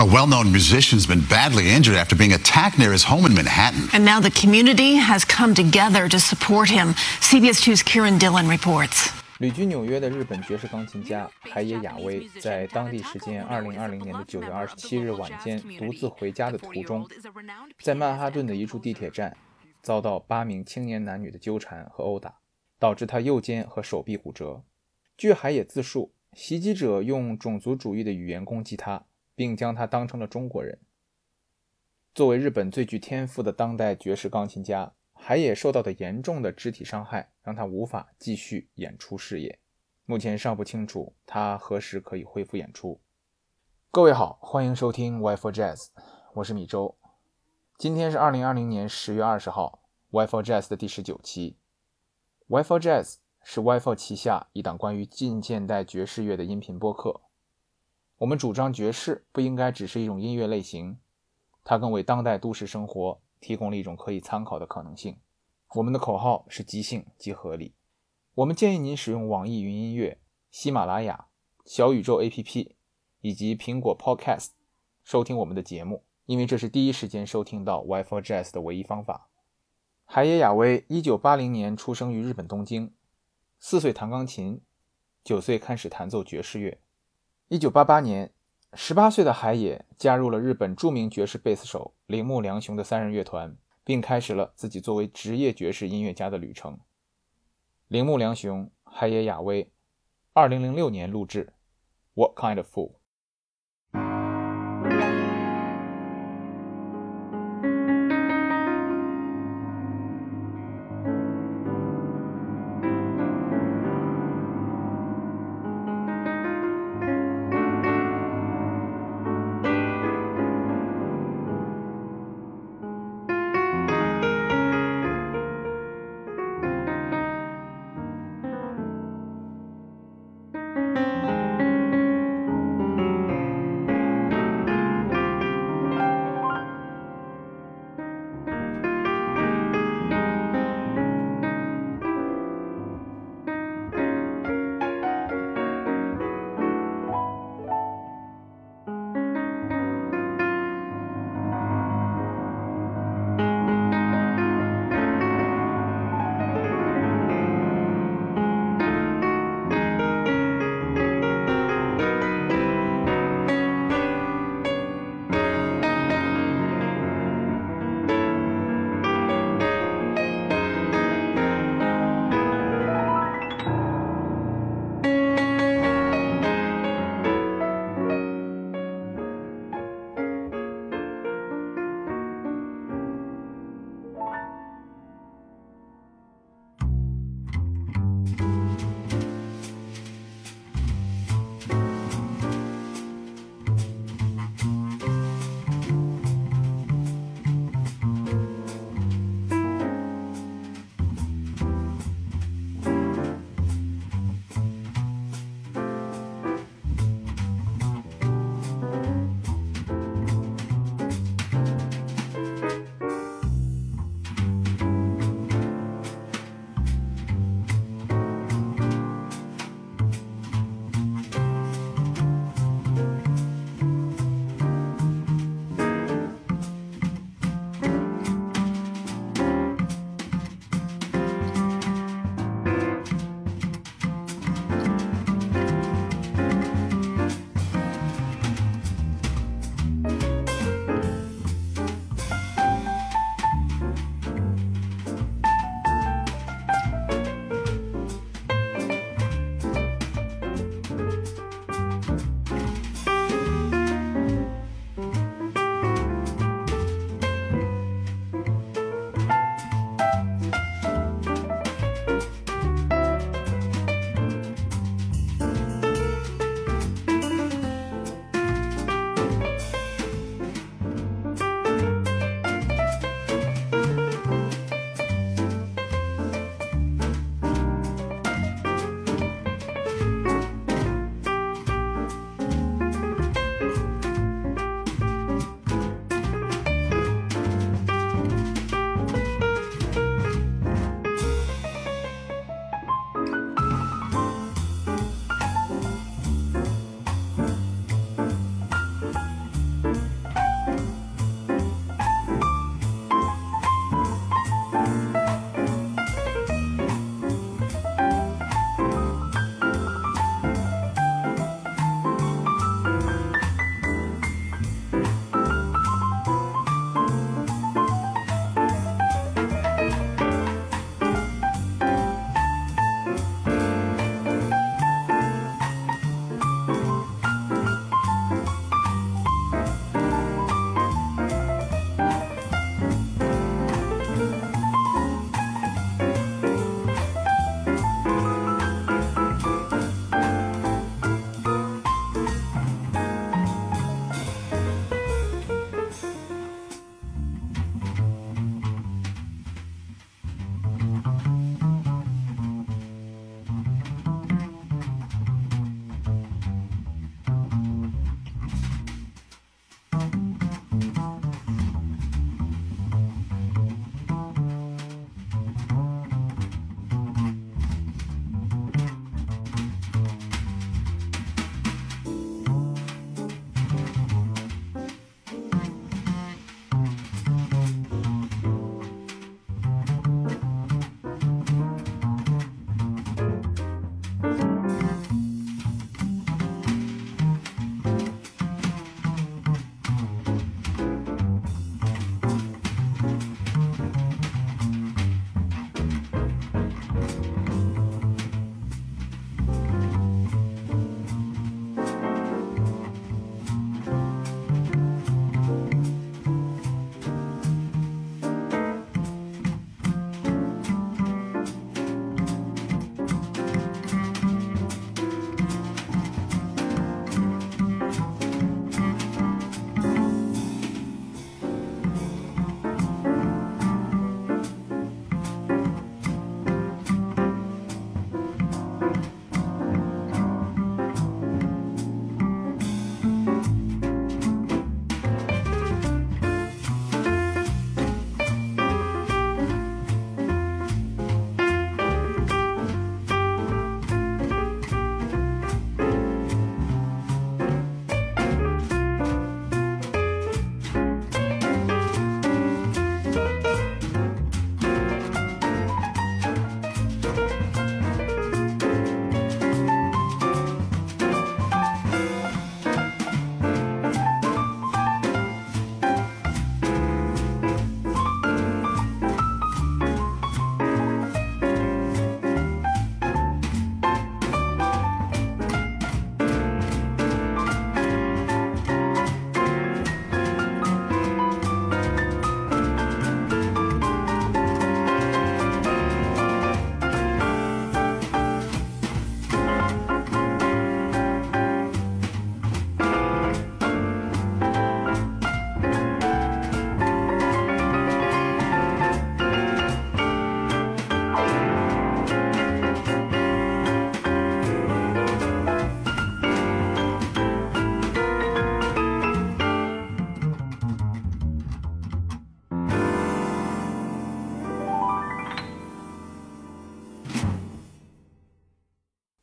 A well known musician's been badly injured after being attacked near his home in Manhattan. And now the community has come together to support him. CBS 2's Kieran Dillon reports. 旅居纽约的日本爵士钢琴家海野雅威，在当地时间二零二零年的九月二十七日晚间独自回家的途中，在曼哈顿的一处地铁站，遭到八名青年男女的纠缠和殴打，导致他右肩和手臂骨折。据海野自述，袭击者用种族主义的语言攻击他，并将他当成了中国人。作为日本最具天赋的当代爵士钢琴家。海野受到的严重的肢体伤害，让他无法继续演出事业。目前尚不清楚他何时可以恢复演出。各位好，欢迎收听 w i f o Jazz，我是米周。今天是二零二零年十月二十号 w i f o Jazz 的第十九期。w i f o Jazz 是 w i f o 旗下一档关于近现代爵士乐的音频播客。我们主张爵士不应该只是一种音乐类型，它更为当代都市生活。提供了一种可以参考的可能性。我们的口号是即兴即合理。我们建议您使用网易云音乐、喜马拉雅、小宇宙 APP 以及苹果 Podcast 收听我们的节目，因为这是第一时间收听到 WiFi Jazz 的唯一方法。海野雅威1980年出生于日本东京，四岁弹钢琴，九岁开始弹奏爵士乐。一九八八年。十八岁的海野加入了日本著名爵士贝斯手铃木良雄的三人乐团，并开始了自己作为职业爵士音乐家的旅程。铃木良雄、海野雅威，二零零六年录制《What Kind of Fool》。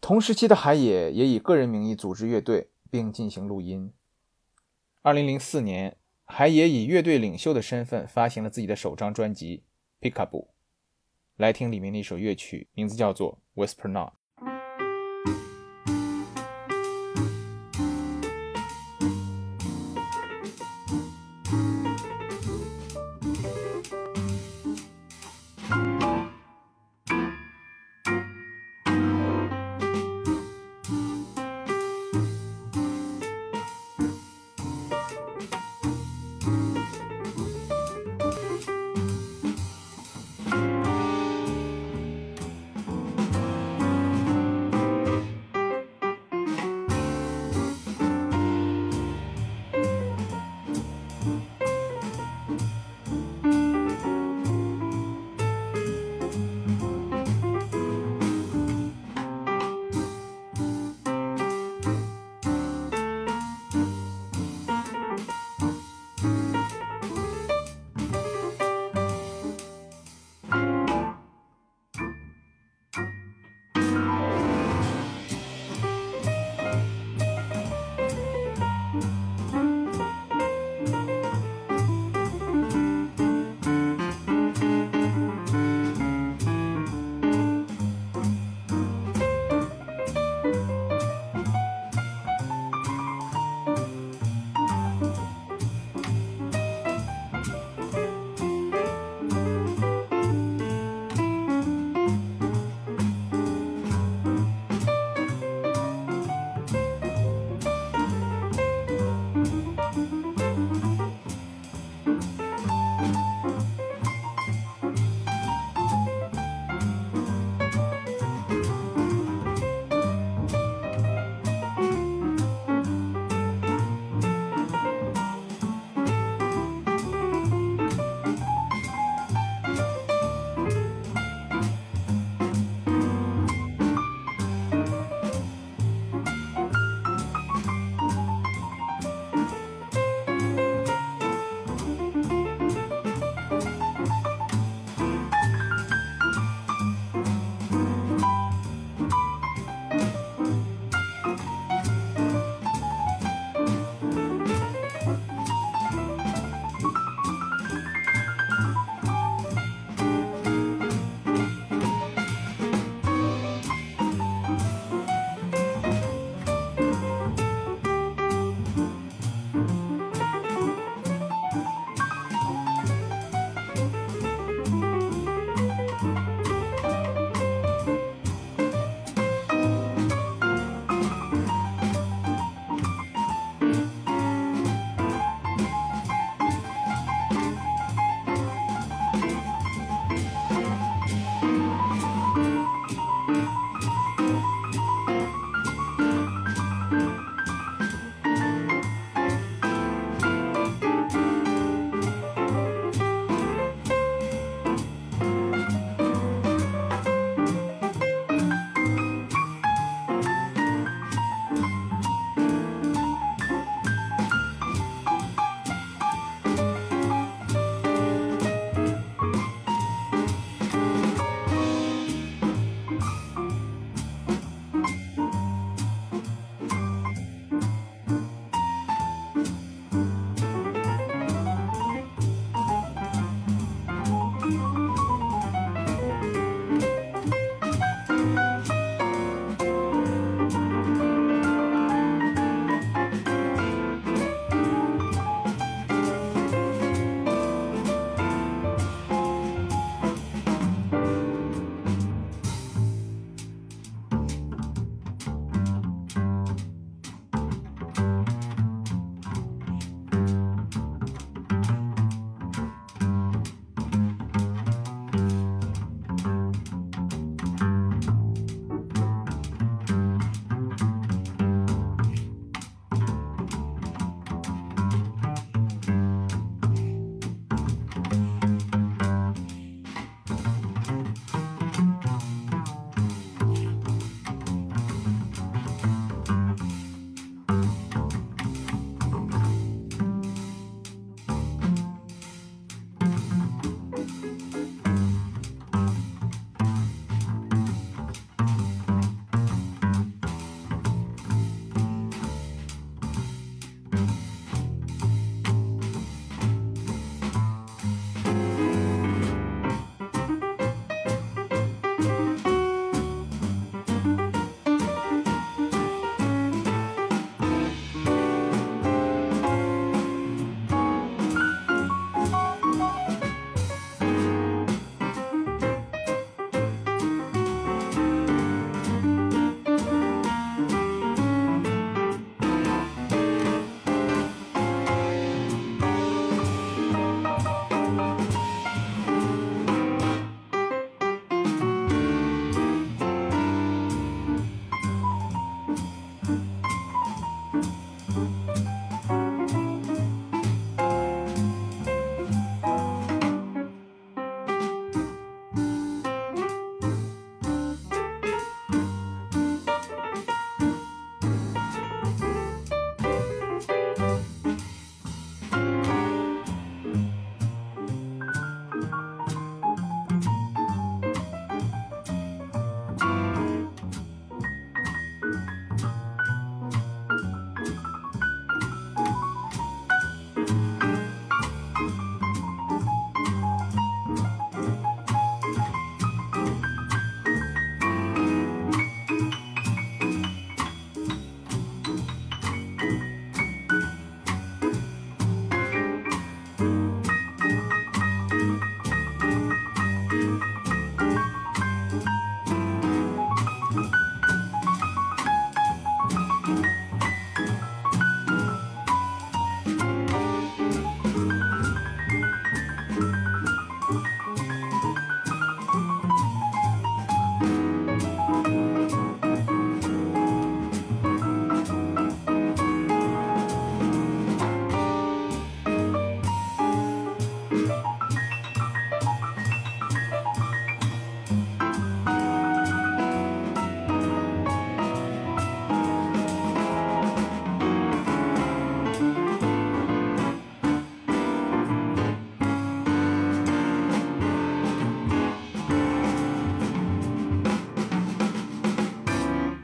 同时期的海野也以个人名义组织乐队并进行录音。二零零四年，海野以乐队领袖的身份发行了自己的首张专辑《Pickup》，来听里面的一首乐曲，名字叫做《Whisper Not》。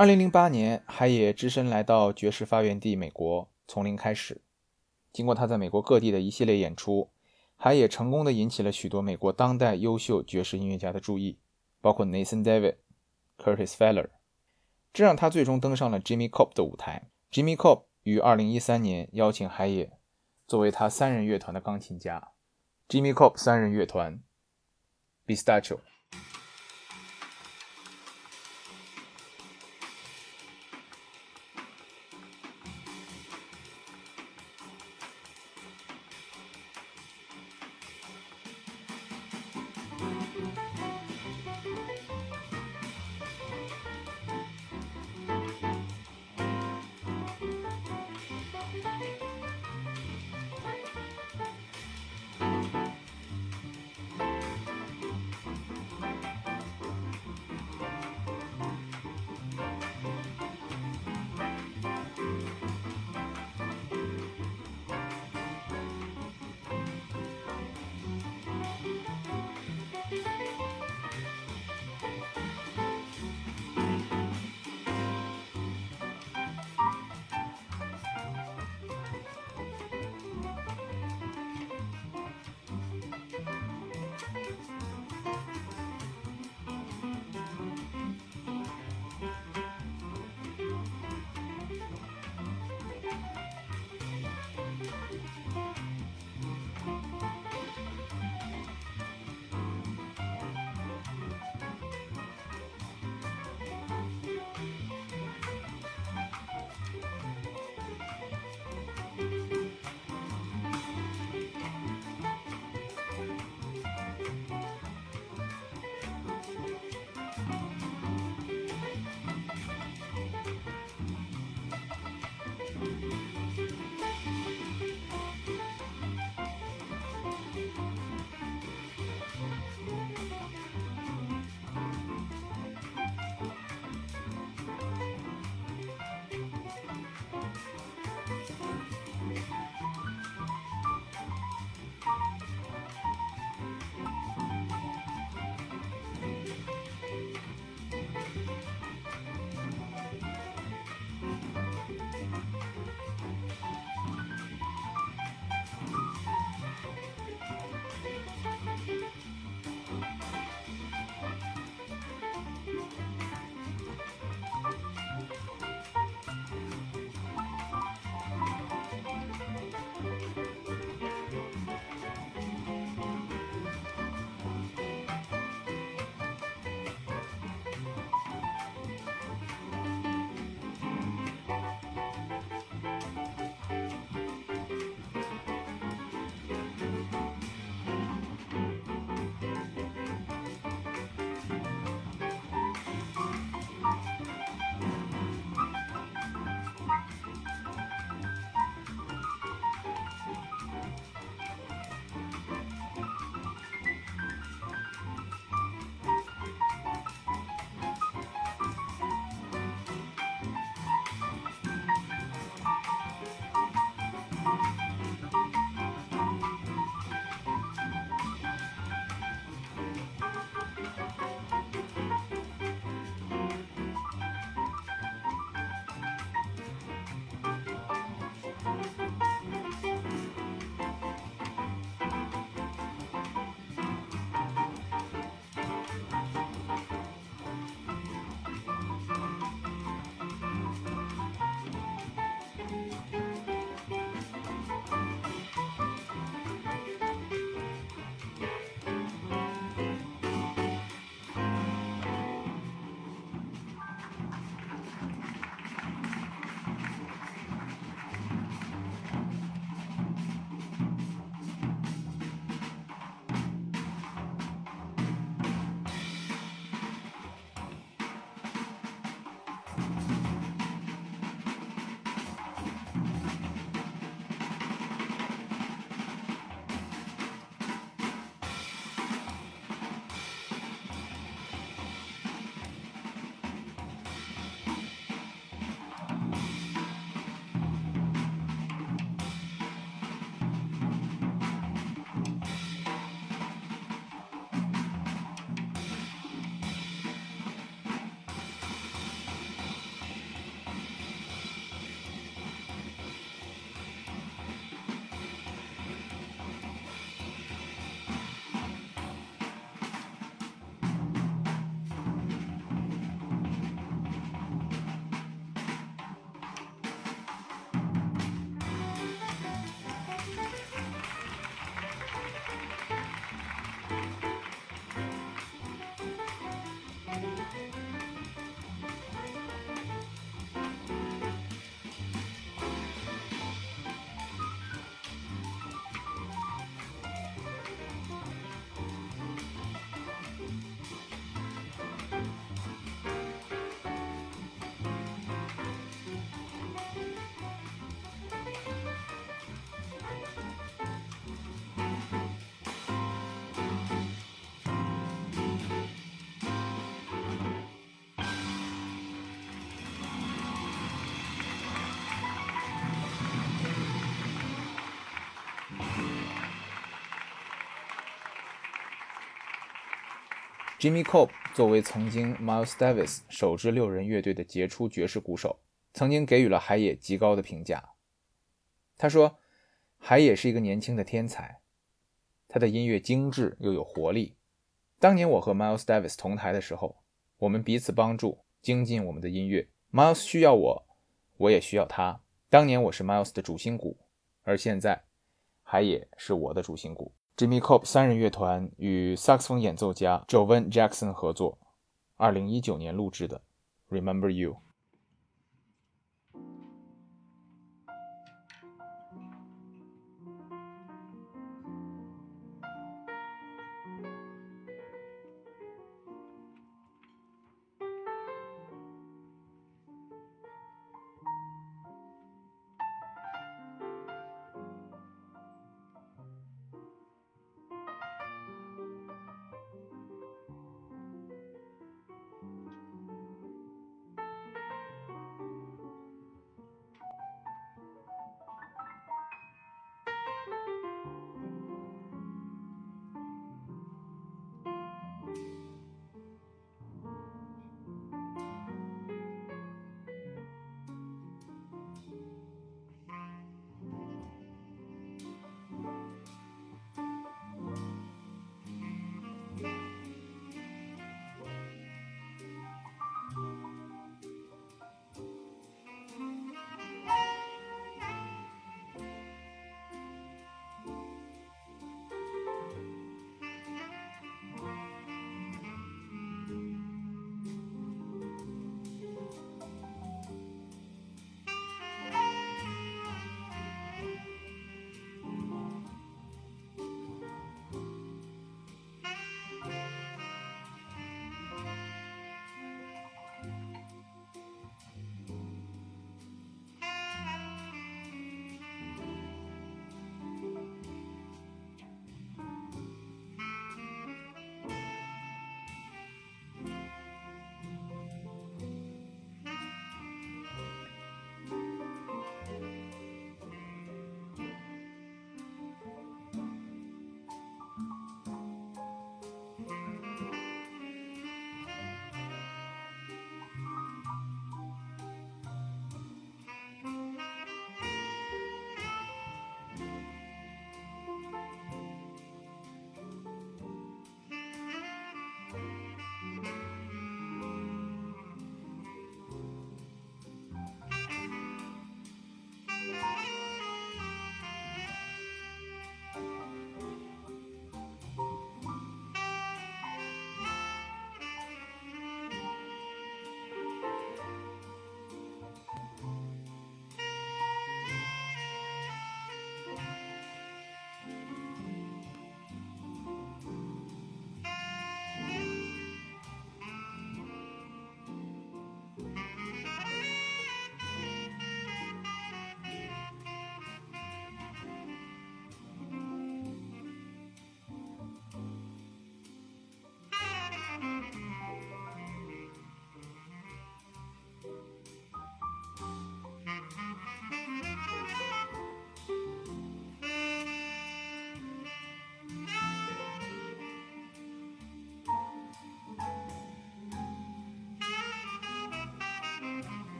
二零零八年，海野只身来到爵士发源地美国，从零开始。经过他在美国各地的一系列演出，海野成功的引起了许多美国当代优秀爵士音乐家的注意，包括 Nathan David、Curtis Feller，这让他最终登上了 Jimmy Cobb 的舞台。Jimmy Cobb 于二零一三年邀请海野作为他三人乐团的钢琴家。Jimmy Cobb 三人乐团，Bistacho。Jimmy Cope 作为曾经 Miles Davis 首支六人乐队的杰出爵士鼓手，曾经给予了海野极高的评价。他说：“海野是一个年轻的天才，他的音乐精致又有活力。当年我和 Miles Davis 同台的时候，我们彼此帮助，精进我们的音乐。Miles 需要我，我也需要他。当年我是 Miles 的主心骨，而现在海野是我的主心骨。” Jimmy Cope 三人乐团与萨克斯风演奏家 Jovan Jackson 合作，二零一九年录制的《Remember You》。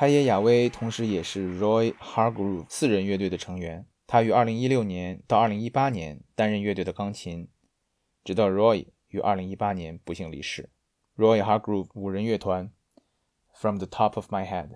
海野雅威同时也是 Roy Hargrove 四人乐队的成员。他于2016年到2018年担任乐队的钢琴，直到 Roy 于2018年不幸离世。Roy Hargrove 五人乐团，From the Top of My Head。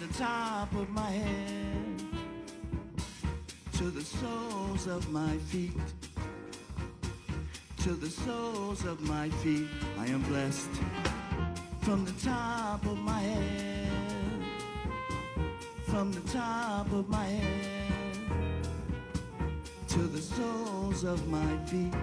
The top of my head to the soles of my feet. To the soles of my feet, I am blessed from the top of my head. From the top of my head to the soles of my feet.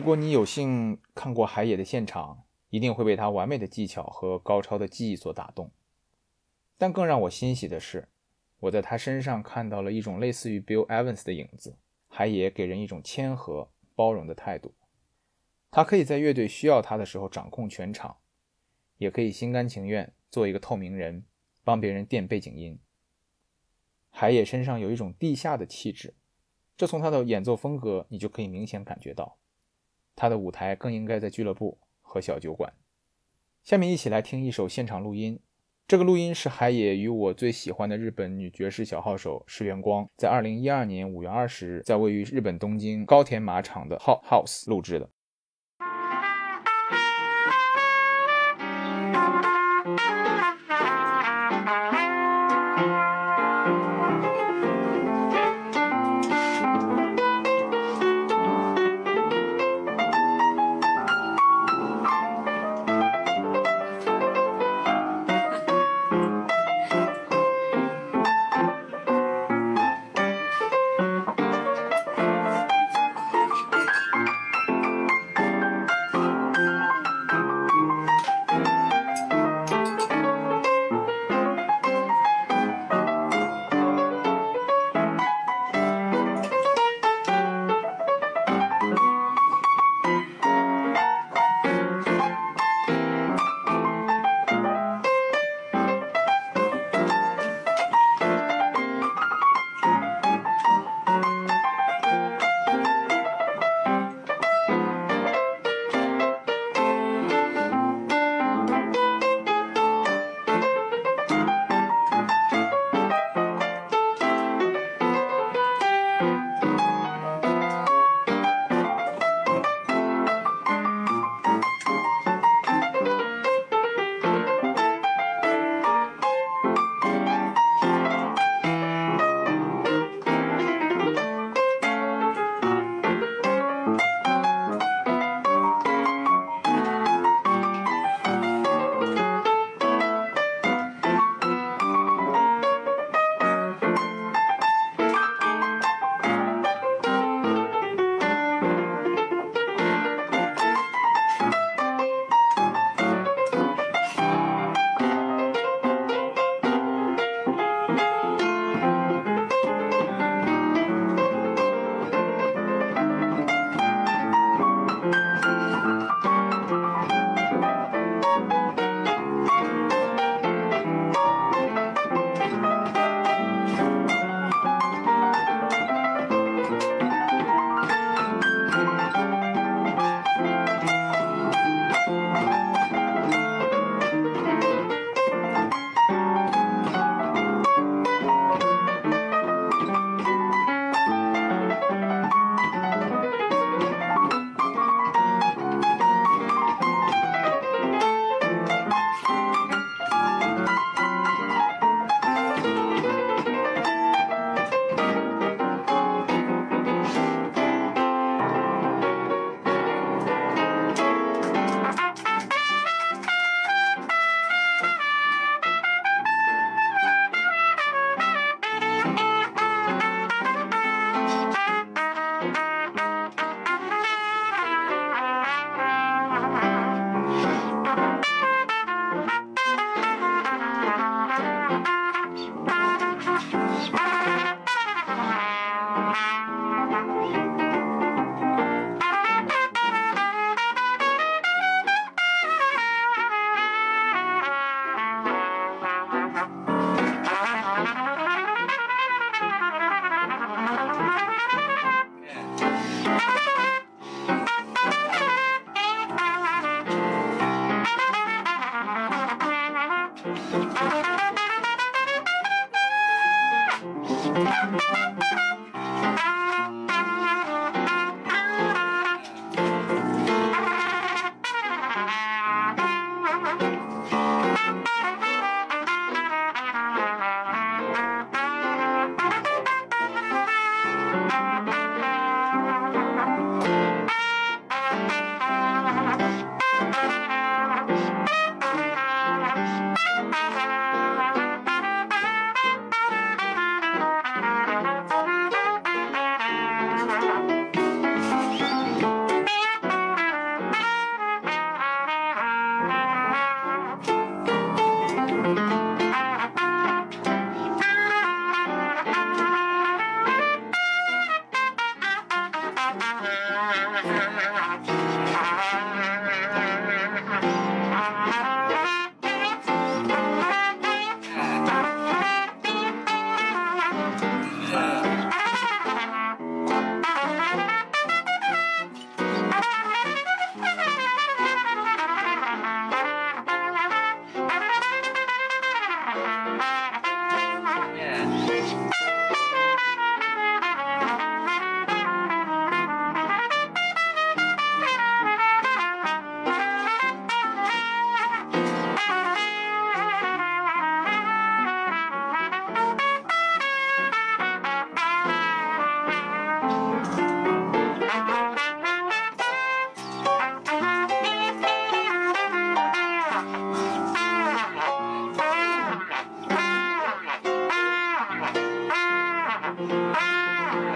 如果你有幸看过海野的现场，一定会被他完美的技巧和高超的技艺所打动。但更让我欣喜的是，我在他身上看到了一种类似于 Bill Evans 的影子。海野给人一种谦和、包容的态度。他可以在乐队需要他的时候掌控全场，也可以心甘情愿做一个透明人，帮别人垫背景音。海野身上有一种地下的气质，这从他的演奏风格你就可以明显感觉到。他的舞台更应该在俱乐部和小酒馆。下面一起来听一首现场录音。这个录音是海野与我最喜欢的日本女爵士小号手石原光在二零一二年五月二十日在位于日本东京高田马场的 Hot House 录制的。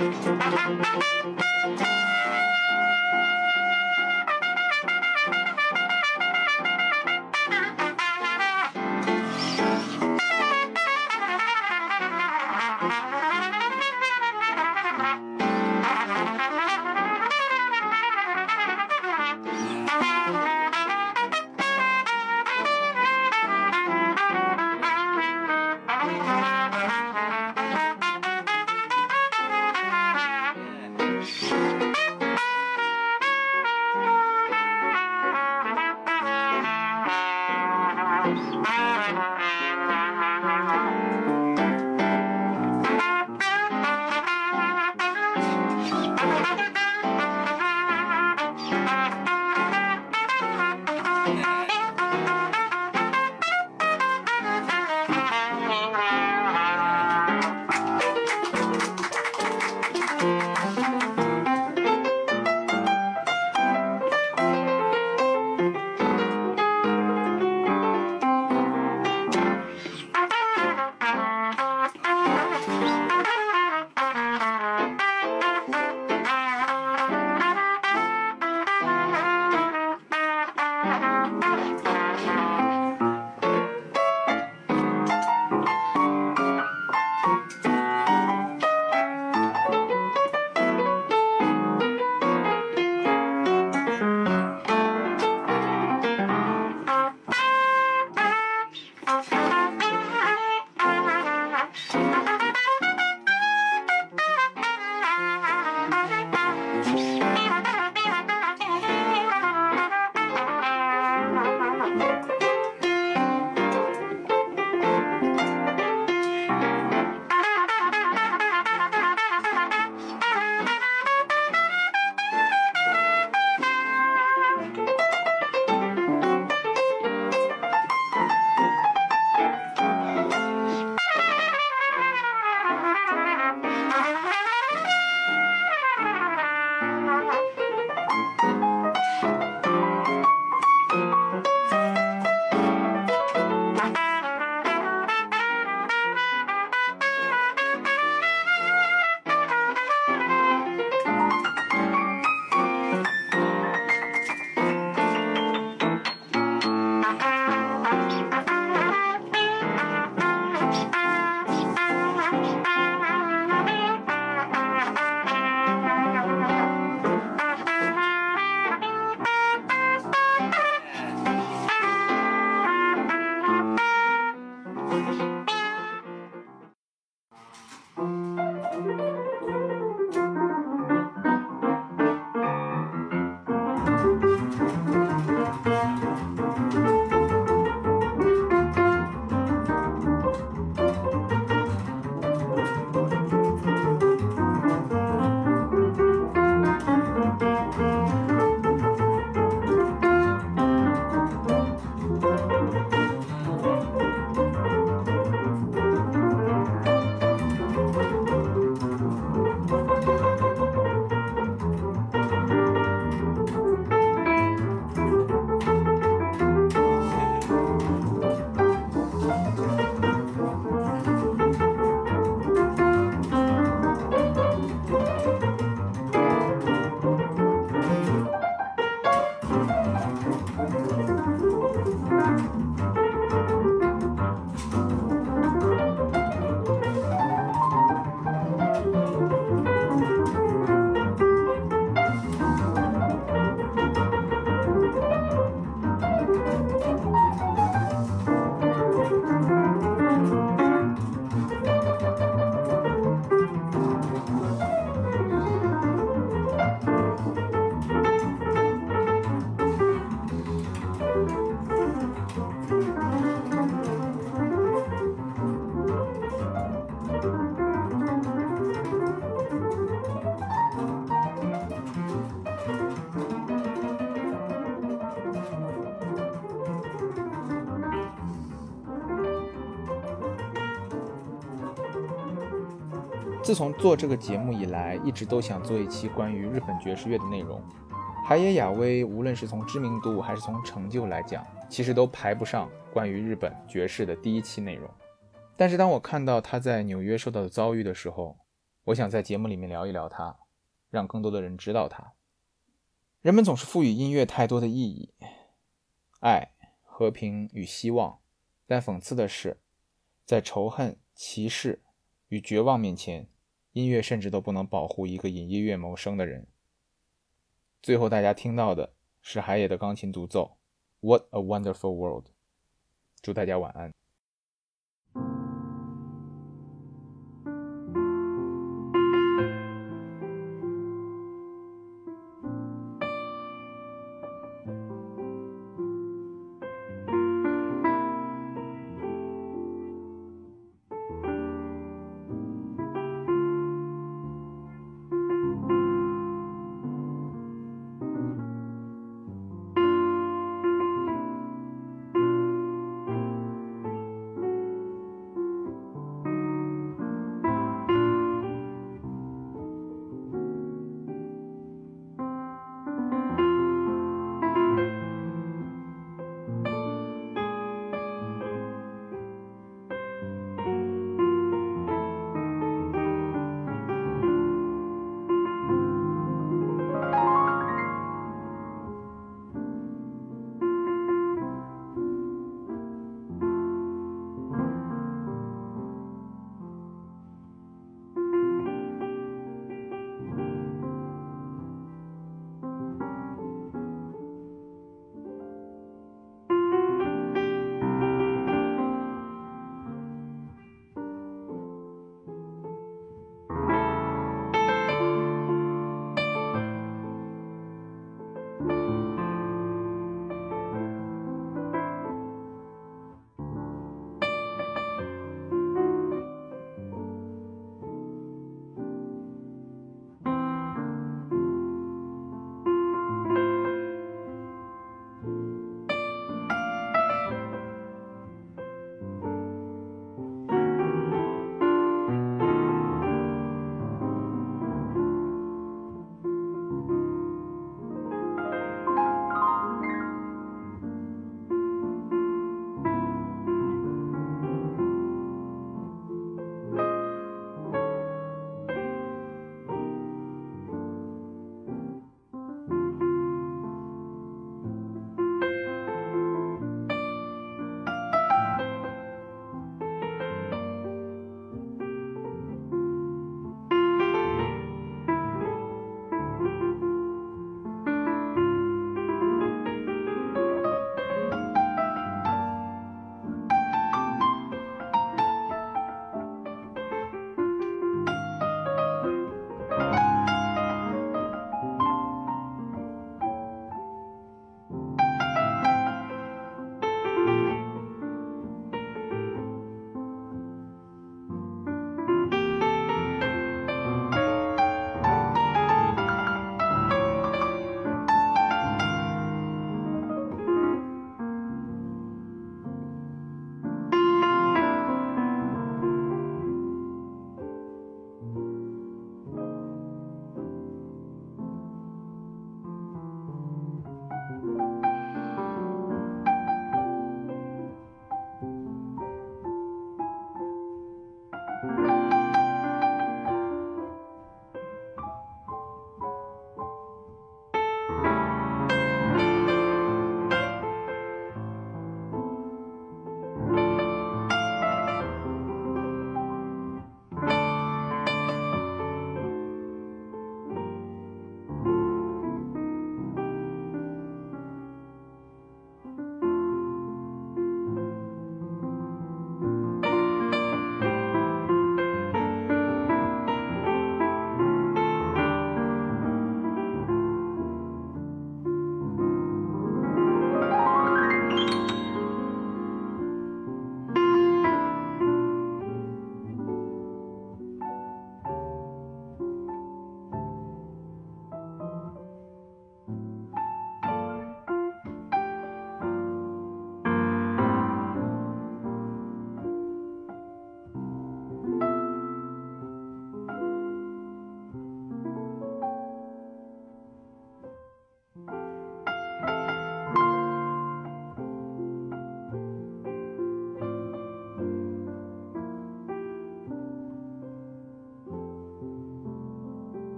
Música 自从做这个节目以来，一直都想做一期关于日本爵士乐的内容。海野雅威无论是从知名度还是从成就来讲，其实都排不上关于日本爵士的第一期内容。但是当我看到他在纽约受到的遭遇的时候，我想在节目里面聊一聊他，让更多的人知道他。人们总是赋予音乐太多的意义，爱、和平与希望，但讽刺的是，在仇恨、歧视与绝望面前，音乐甚至都不能保护一个以音乐谋生的人。最后，大家听到的是海野的钢琴独奏《What a Wonderful World》。祝大家晚安。